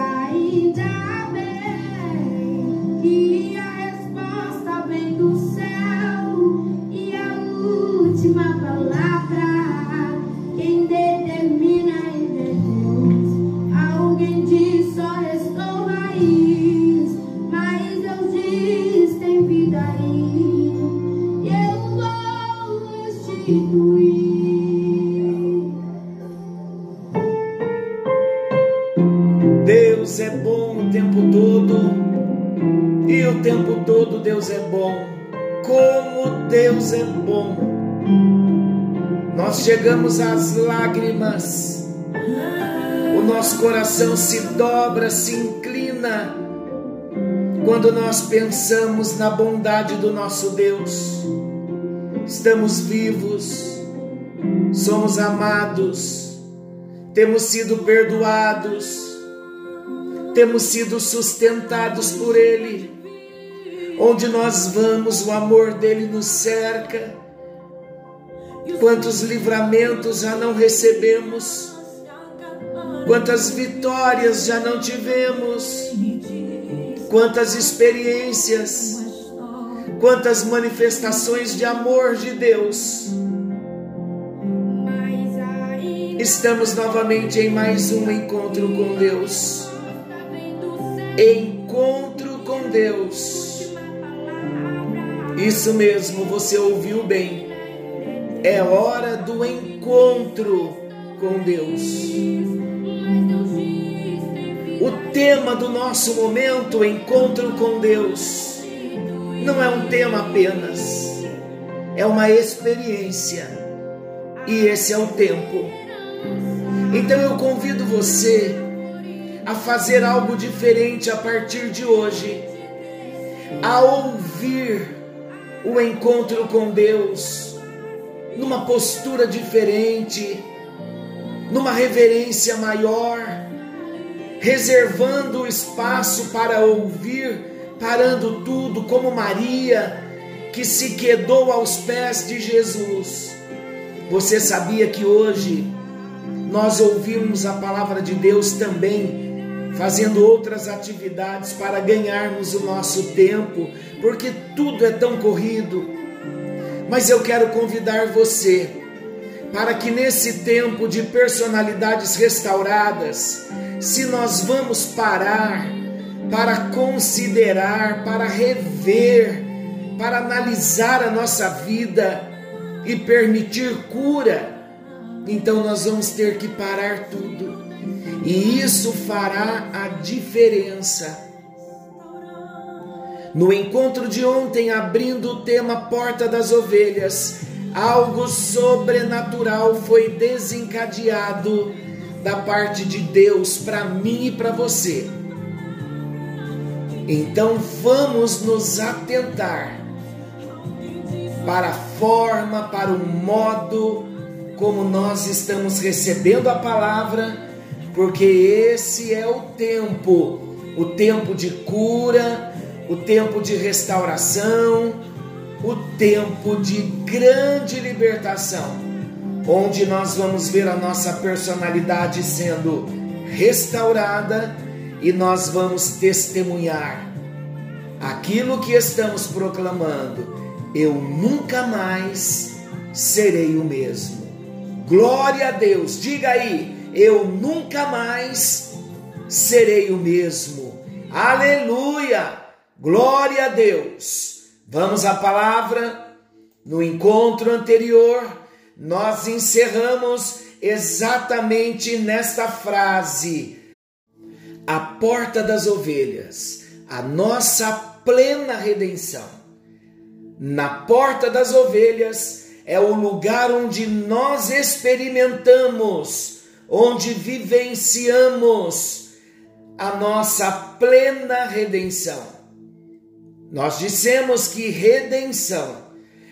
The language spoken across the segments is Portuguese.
ainda bem lágrimas, o nosso coração se dobra, se inclina quando nós pensamos na bondade do nosso Deus. Estamos vivos, somos amados, temos sido perdoados temos sido sustentados por Ele. Onde nós vamos, o amor dele nos cerca. Quantos livramentos já não recebemos, quantas vitórias já não tivemos, quantas experiências, quantas manifestações de amor de Deus. Estamos novamente em mais um encontro com Deus encontro com Deus. Isso mesmo, você ouviu bem. É hora do encontro com Deus. O tema do nosso momento, encontro com Deus, não é um tema apenas, é uma experiência. E esse é o tempo. Então eu convido você a fazer algo diferente a partir de hoje, a ouvir o encontro com Deus numa postura diferente, numa reverência maior, reservando espaço para ouvir, parando tudo, como Maria, que se quedou aos pés de Jesus. Você sabia que hoje nós ouvimos a palavra de Deus também fazendo outras atividades para ganharmos o nosso tempo, porque tudo é tão corrido. Mas eu quero convidar você para que nesse tempo de personalidades restauradas, se nós vamos parar para considerar, para rever, para analisar a nossa vida e permitir cura, então nós vamos ter que parar tudo e isso fará a diferença. No encontro de ontem, abrindo o tema Porta das Ovelhas, algo sobrenatural foi desencadeado da parte de Deus para mim e para você. Então vamos nos atentar para a forma, para o modo como nós estamos recebendo a palavra porque esse é o tempo o tempo de cura, o tempo de restauração, o tempo de grande libertação, onde nós vamos ver a nossa personalidade sendo restaurada e nós vamos testemunhar aquilo que estamos proclamando. Eu nunca mais serei o mesmo. Glória a Deus, diga aí eu nunca mais serei o mesmo. Aleluia! Glória a Deus! Vamos à palavra. No encontro anterior, nós encerramos exatamente nesta frase: a porta das ovelhas, a nossa plena redenção. Na porta das ovelhas é o lugar onde nós experimentamos onde vivenciamos a nossa plena redenção. Nós dissemos que redenção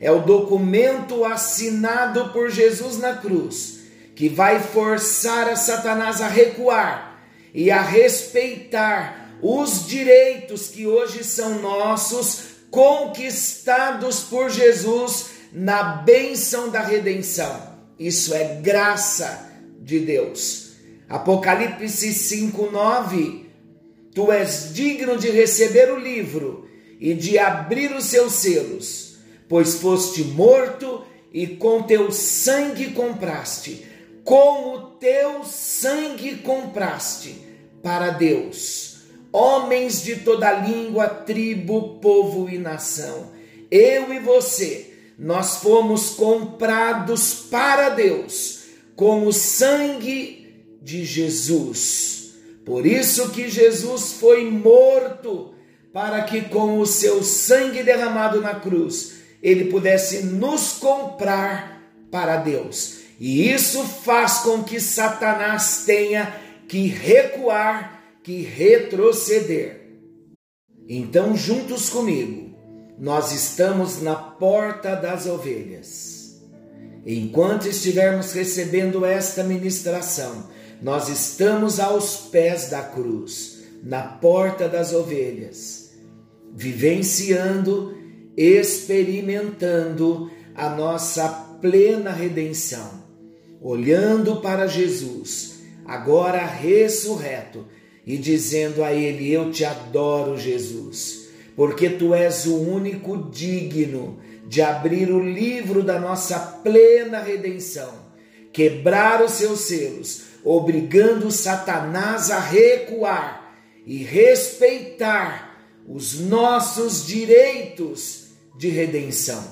é o documento assinado por Jesus na cruz, que vai forçar a Satanás a recuar e a respeitar os direitos que hoje são nossos, conquistados por Jesus na bênção da redenção. Isso é graça de Deus. Apocalipse 5:9 tu és digno de receber o livro e de abrir os seus selos, pois foste morto e com teu sangue compraste, com o teu sangue compraste para Deus, homens de toda língua, tribo, povo e nação. Eu e você, nós fomos comprados para Deus com o sangue de Jesus. Por isso que Jesus foi morto, para que com o seu sangue derramado na cruz, ele pudesse nos comprar para Deus. E isso faz com que Satanás tenha que recuar, que retroceder. Então, juntos comigo, nós estamos na porta das ovelhas. Enquanto estivermos recebendo esta ministração, nós estamos aos pés da cruz, na porta das ovelhas, vivenciando experimentando a nossa plena redenção, olhando para Jesus, agora ressurreto, e dizendo a Ele: Eu te adoro, Jesus, porque tu és o único digno de abrir o livro da nossa plena redenção, quebrar os seus selos, obrigando Satanás a recuar e respeitar os nossos direitos de redenção.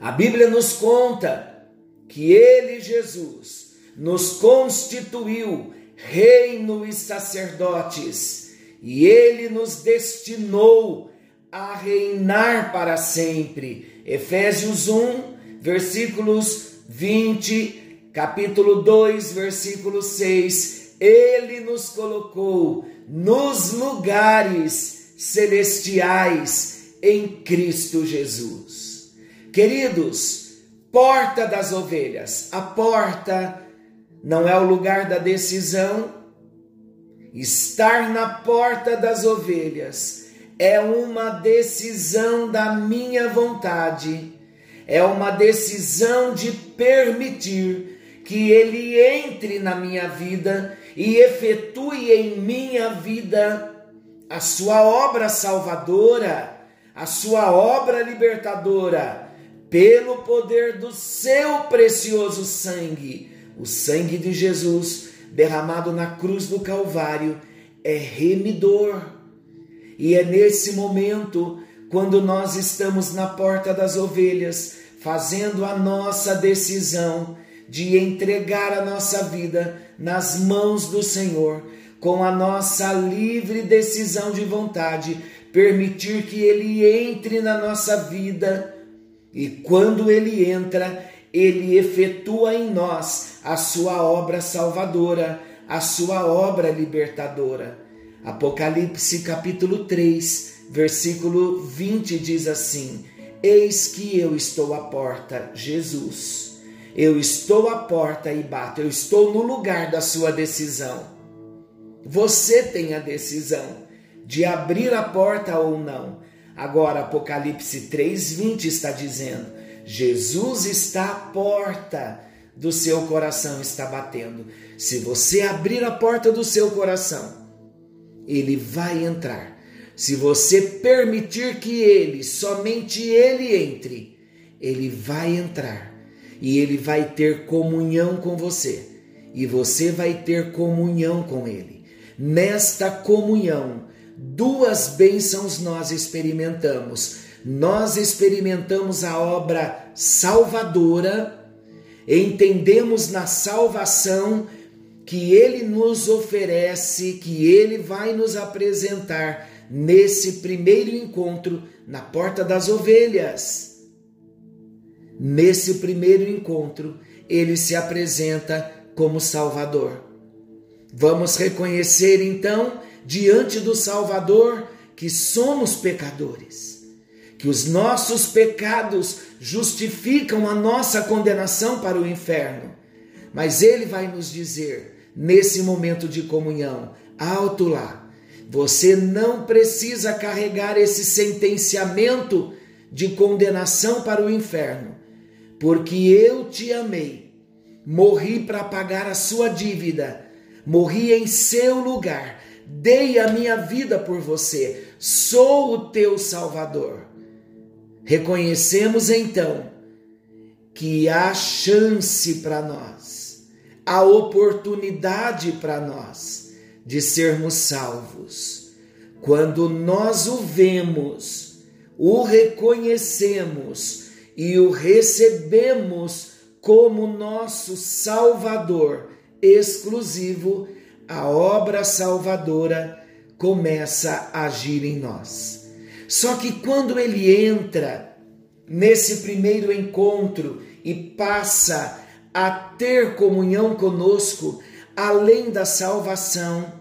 A Bíblia nos conta que ele, Jesus, nos constituiu reino e sacerdotes, e ele nos destinou a reinar para sempre. Efésios 1, versículos 20, capítulo 2, versículo 6. Ele nos colocou nos lugares celestiais em Cristo Jesus. Queridos, porta das ovelhas, a porta não é o lugar da decisão. Estar na porta das ovelhas é uma decisão da minha vontade, é uma decisão de permitir que Ele entre na minha vida e efetue em minha vida a sua obra salvadora a sua obra libertadora pelo poder do seu precioso sangue. O sangue de Jesus derramado na cruz do Calvário é remidor. E é nesse momento, quando nós estamos na porta das ovelhas, fazendo a nossa decisão de entregar a nossa vida nas mãos do Senhor, com a nossa livre decisão de vontade, permitir que ele entre na nossa vida e quando ele entra, ele efetua em nós a sua obra salvadora, a sua obra libertadora. Apocalipse capítulo 3, versículo 20 diz assim: Eis que eu estou à porta, Jesus. Eu estou à porta e bato, eu estou no lugar da sua decisão. Você tem a decisão de abrir a porta ou não. Agora, Apocalipse 3,20 está dizendo: Jesus está à porta do seu coração, está batendo. Se você abrir a porta do seu coração, ele vai entrar. Se você permitir que ele, somente ele entre, ele vai entrar e ele vai ter comunhão com você e você vai ter comunhão com ele. Nesta comunhão, duas bênçãos nós experimentamos. Nós experimentamos a obra salvadora, entendemos na salvação que ele nos oferece, que ele vai nos apresentar nesse primeiro encontro na porta das ovelhas. Nesse primeiro encontro, ele se apresenta como Salvador. Vamos reconhecer então diante do Salvador que somos pecadores, que os nossos pecados justificam a nossa condenação para o inferno. Mas Ele vai nos dizer, nesse momento de comunhão, alto lá, você não precisa carregar esse sentenciamento de condenação para o inferno, porque eu te amei, morri para pagar a sua dívida, morri em seu lugar. Dei a minha vida por você, sou o teu Salvador. Reconhecemos então que há chance para nós, a oportunidade para nós de sermos salvos. Quando nós o vemos, o reconhecemos e o recebemos como nosso Salvador exclusivo, a obra salvadora começa a agir em nós. Só que quando ele entra nesse primeiro encontro e passa a ter comunhão conosco, além da salvação,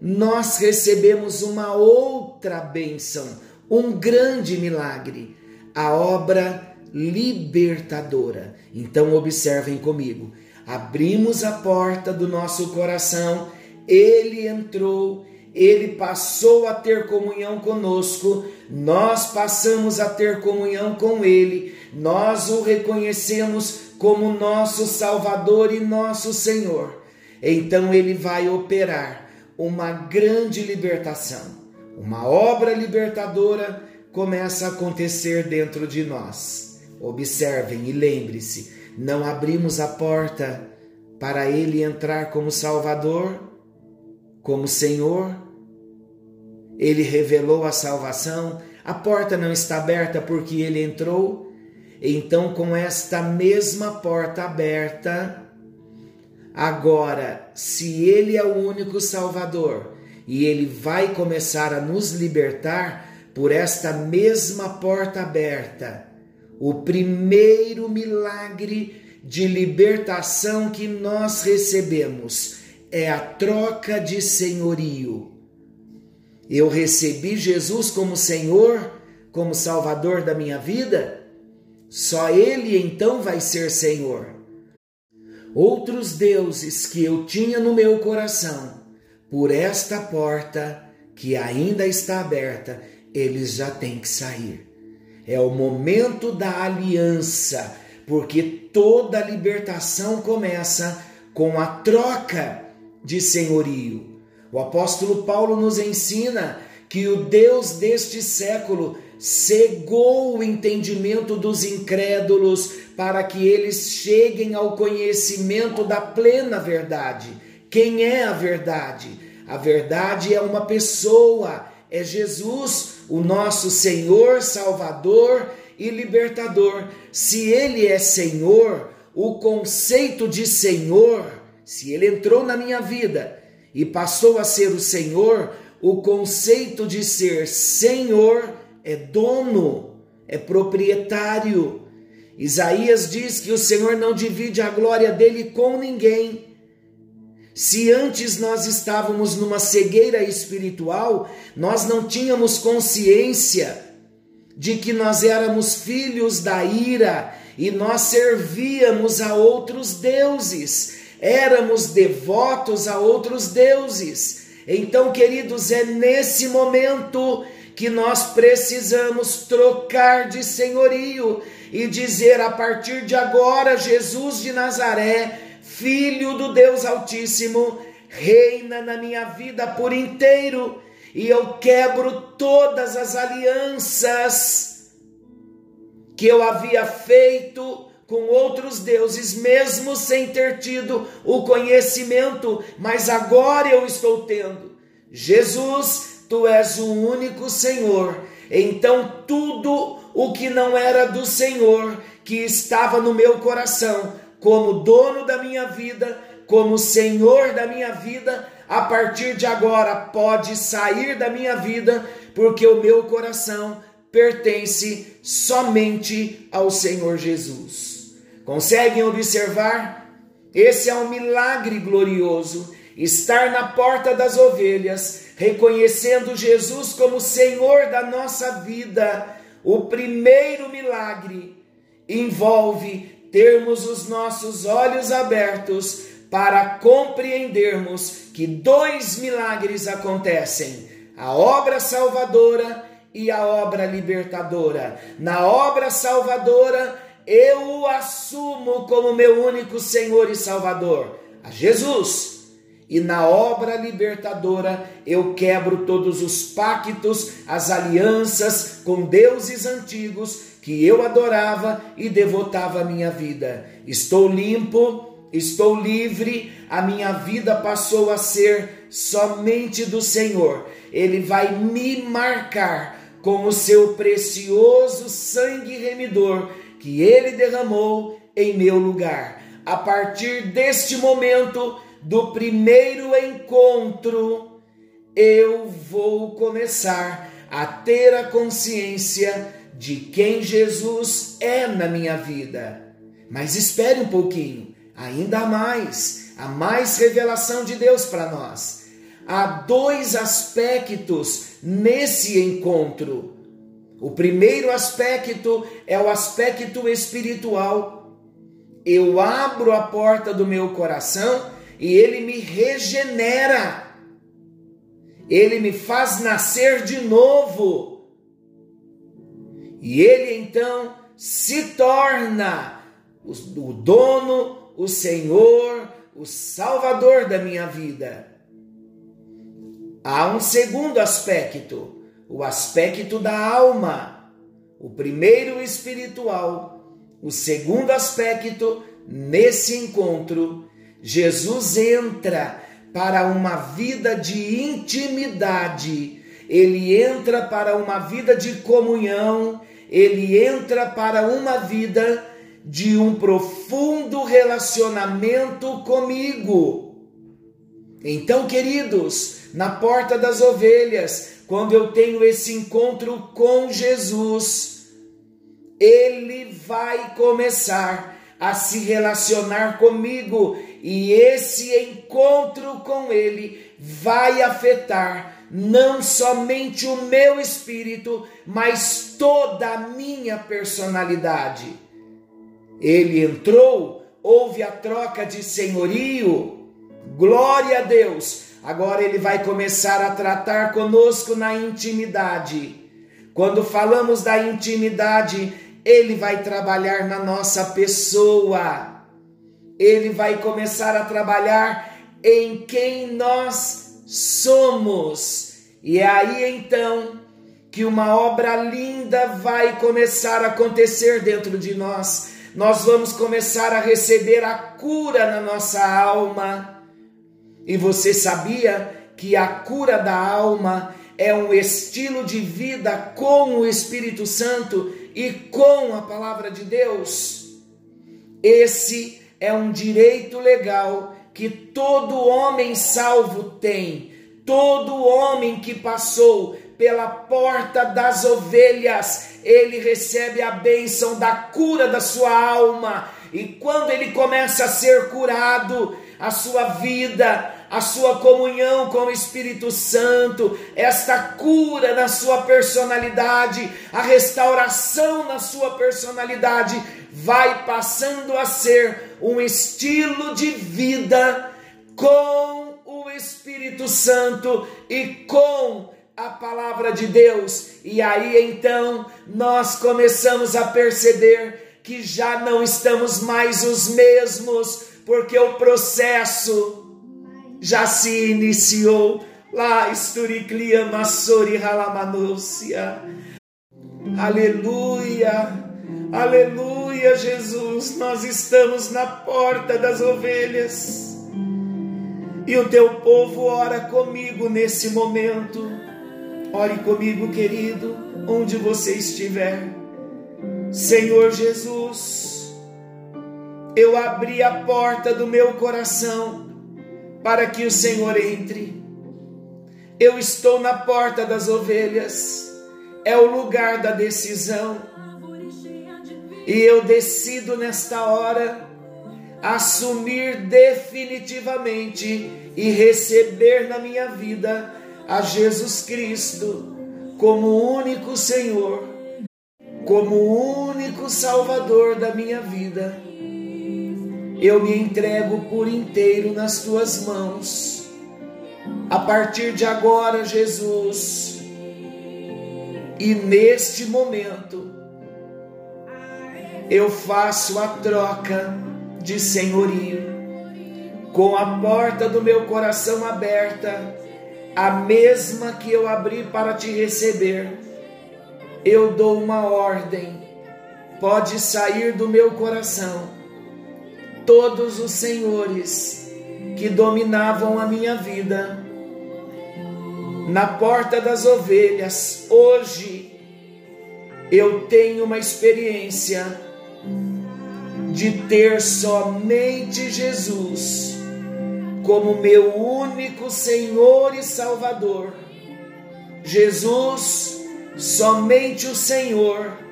nós recebemos uma outra bênção, um grande milagre, a obra libertadora. Então, observem comigo: abrimos a porta do nosso coração, ele entrou, ele passou a ter comunhão conosco, nós passamos a ter comunhão com ele, nós o reconhecemos como nosso Salvador e nosso Senhor. Então ele vai operar uma grande libertação. Uma obra libertadora começa a acontecer dentro de nós. Observem e lembre-se: não abrimos a porta para ele entrar como Salvador, como Senhor. Ele revelou a salvação, a porta não está aberta porque ele entrou. Então, com esta mesma porta aberta, agora, se ele é o único Salvador e ele vai começar a nos libertar por esta mesma porta aberta, o primeiro milagre de libertação que nós recebemos é a troca de senhorio. Eu recebi Jesus como Senhor, como Salvador da minha vida, só Ele então vai ser Senhor. Outros deuses que eu tinha no meu coração, por esta porta que ainda está aberta, eles já têm que sair. É o momento da aliança, porque toda libertação começa com a troca de senhorio. O apóstolo Paulo nos ensina que o Deus deste século cegou o entendimento dos incrédulos para que eles cheguem ao conhecimento da plena verdade. Quem é a verdade? A verdade é uma pessoa, é Jesus, o nosso Senhor, Salvador e Libertador. Se Ele é Senhor, o conceito de Senhor, se Ele entrou na minha vida e passou a ser o Senhor, o conceito de ser Senhor é dono, é proprietário. Isaías diz que o Senhor não divide a glória dele com ninguém. Se antes nós estávamos numa cegueira espiritual, nós não tínhamos consciência de que nós éramos filhos da ira e nós servíamos a outros deuses, éramos devotos a outros deuses. Então, queridos, é nesse momento que nós precisamos trocar de senhorio e dizer a partir de agora, Jesus de Nazaré Filho do Deus Altíssimo, reina na minha vida por inteiro e eu quebro todas as alianças que eu havia feito com outros deuses, mesmo sem ter tido o conhecimento, mas agora eu estou tendo. Jesus, tu és o único Senhor. Então tudo o que não era do Senhor, que estava no meu coração, como dono da minha vida, como senhor da minha vida, a partir de agora pode sair da minha vida, porque o meu coração pertence somente ao Senhor Jesus. Conseguem observar? Esse é um milagre glorioso. Estar na porta das ovelhas, reconhecendo Jesus como Senhor da nossa vida. O primeiro milagre envolve termos os nossos olhos abertos para compreendermos que dois milagres acontecem: a obra salvadora e a obra libertadora. Na obra salvadora, eu o assumo como meu único Senhor e Salvador, a Jesus. E na obra libertadora eu quebro todos os pactos, as alianças com deuses antigos que eu adorava e devotava a minha vida. Estou limpo, estou livre, a minha vida passou a ser somente do Senhor. Ele vai me marcar com o seu precioso sangue remidor que ele derramou em meu lugar. A partir deste momento, do primeiro encontro, eu vou começar a ter a consciência de quem Jesus é na minha vida. Mas espere um pouquinho, ainda mais, há mais revelação de Deus para nós. Há dois aspectos nesse encontro. O primeiro aspecto é o aspecto espiritual. Eu abro a porta do meu coração e ele me regenera. Ele me faz nascer de novo. E ele então se torna o dono, o Senhor, o Salvador da minha vida. Há um segundo aspecto, o aspecto da alma. O primeiro espiritual, o segundo aspecto nesse encontro Jesus entra para uma vida de intimidade, ele entra para uma vida de comunhão, ele entra para uma vida de um profundo relacionamento comigo. Então, queridos, na porta das ovelhas, quando eu tenho esse encontro com Jesus, ele vai começar a se relacionar comigo e esse encontro com Ele vai afetar não somente o meu espírito, mas toda a minha personalidade. Ele entrou, houve a troca de senhorio, glória a Deus. Agora ele vai começar a tratar conosco na intimidade. Quando falamos da intimidade, ele vai trabalhar na nossa pessoa ele vai começar a trabalhar em quem nós somos. E é aí então que uma obra linda vai começar a acontecer dentro de nós. Nós vamos começar a receber a cura na nossa alma. E você sabia que a cura da alma é um estilo de vida com o Espírito Santo e com a palavra de Deus? Esse é um direito legal que todo homem salvo tem. Todo homem que passou pela porta das ovelhas, ele recebe a bênção da cura da sua alma. E quando ele começa a ser curado, a sua vida, a sua comunhão com o Espírito Santo, esta cura na sua personalidade, a restauração na sua personalidade, vai passando a ser um estilo de vida com o Espírito Santo e com a palavra de Deus. E aí então nós começamos a perceber que já não estamos mais os mesmos, porque o processo já se iniciou. Lá, Esturiclia Massori Halamanúcia. Aleluia. Aleluia, Jesus, nós estamos na porta das ovelhas. E o teu povo ora comigo nesse momento. Ore comigo, querido, onde você estiver. Senhor Jesus, eu abri a porta do meu coração para que o Senhor entre. Eu estou na porta das ovelhas, é o lugar da decisão e eu decido nesta hora assumir definitivamente e receber na minha vida a Jesus Cristo como único Senhor, como único Salvador da minha vida. Eu me entrego por inteiro nas tuas mãos. A partir de agora, Jesus, e neste momento, eu faço a troca de senhorio. com a porta do meu coração aberta, a mesma que eu abri para te receber, eu dou uma ordem, pode sair do meu coração. Todos os senhores que dominavam a minha vida, na porta das ovelhas, hoje eu tenho uma experiência de ter somente Jesus como meu único Senhor e Salvador. Jesus, somente o Senhor,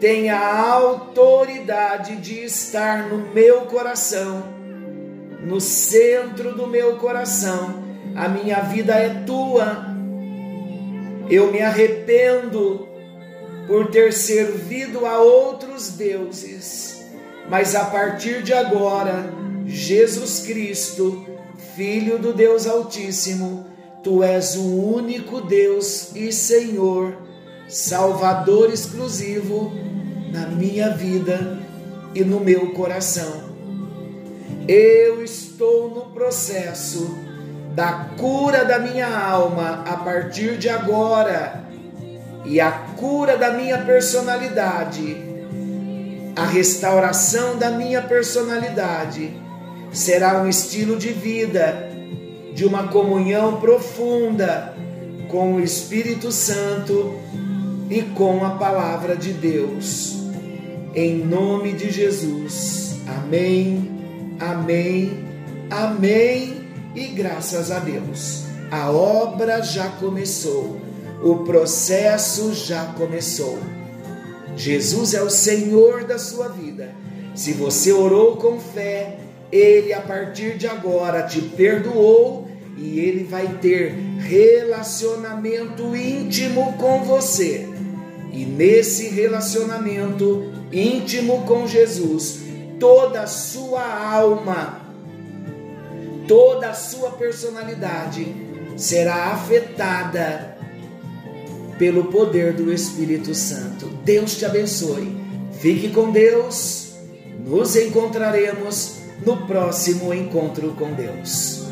tem a autoridade de estar no meu coração, no centro do meu coração. A minha vida é tua. Eu me arrependo por ter servido a outros deuses, mas a partir de agora, Jesus Cristo, Filho do Deus Altíssimo, Tu és o único Deus e Senhor, Salvador exclusivo na minha vida e no meu coração. Eu estou no processo da cura da minha alma a partir de agora e a cura da minha personalidade, a restauração da minha personalidade será um estilo de vida, de uma comunhão profunda com o Espírito Santo e com a palavra de Deus. Em nome de Jesus. Amém, amém, amém e graças a Deus. A obra já começou, o processo já começou. Jesus é o Senhor da sua vida. Se você orou com fé, ele a partir de agora te perdoou e ele vai ter relacionamento íntimo com você. E nesse relacionamento íntimo com Jesus, toda a sua alma, toda a sua personalidade será afetada pelo poder do Espírito Santo. Deus te abençoe. Fique com Deus. Nos encontraremos no próximo encontro com Deus.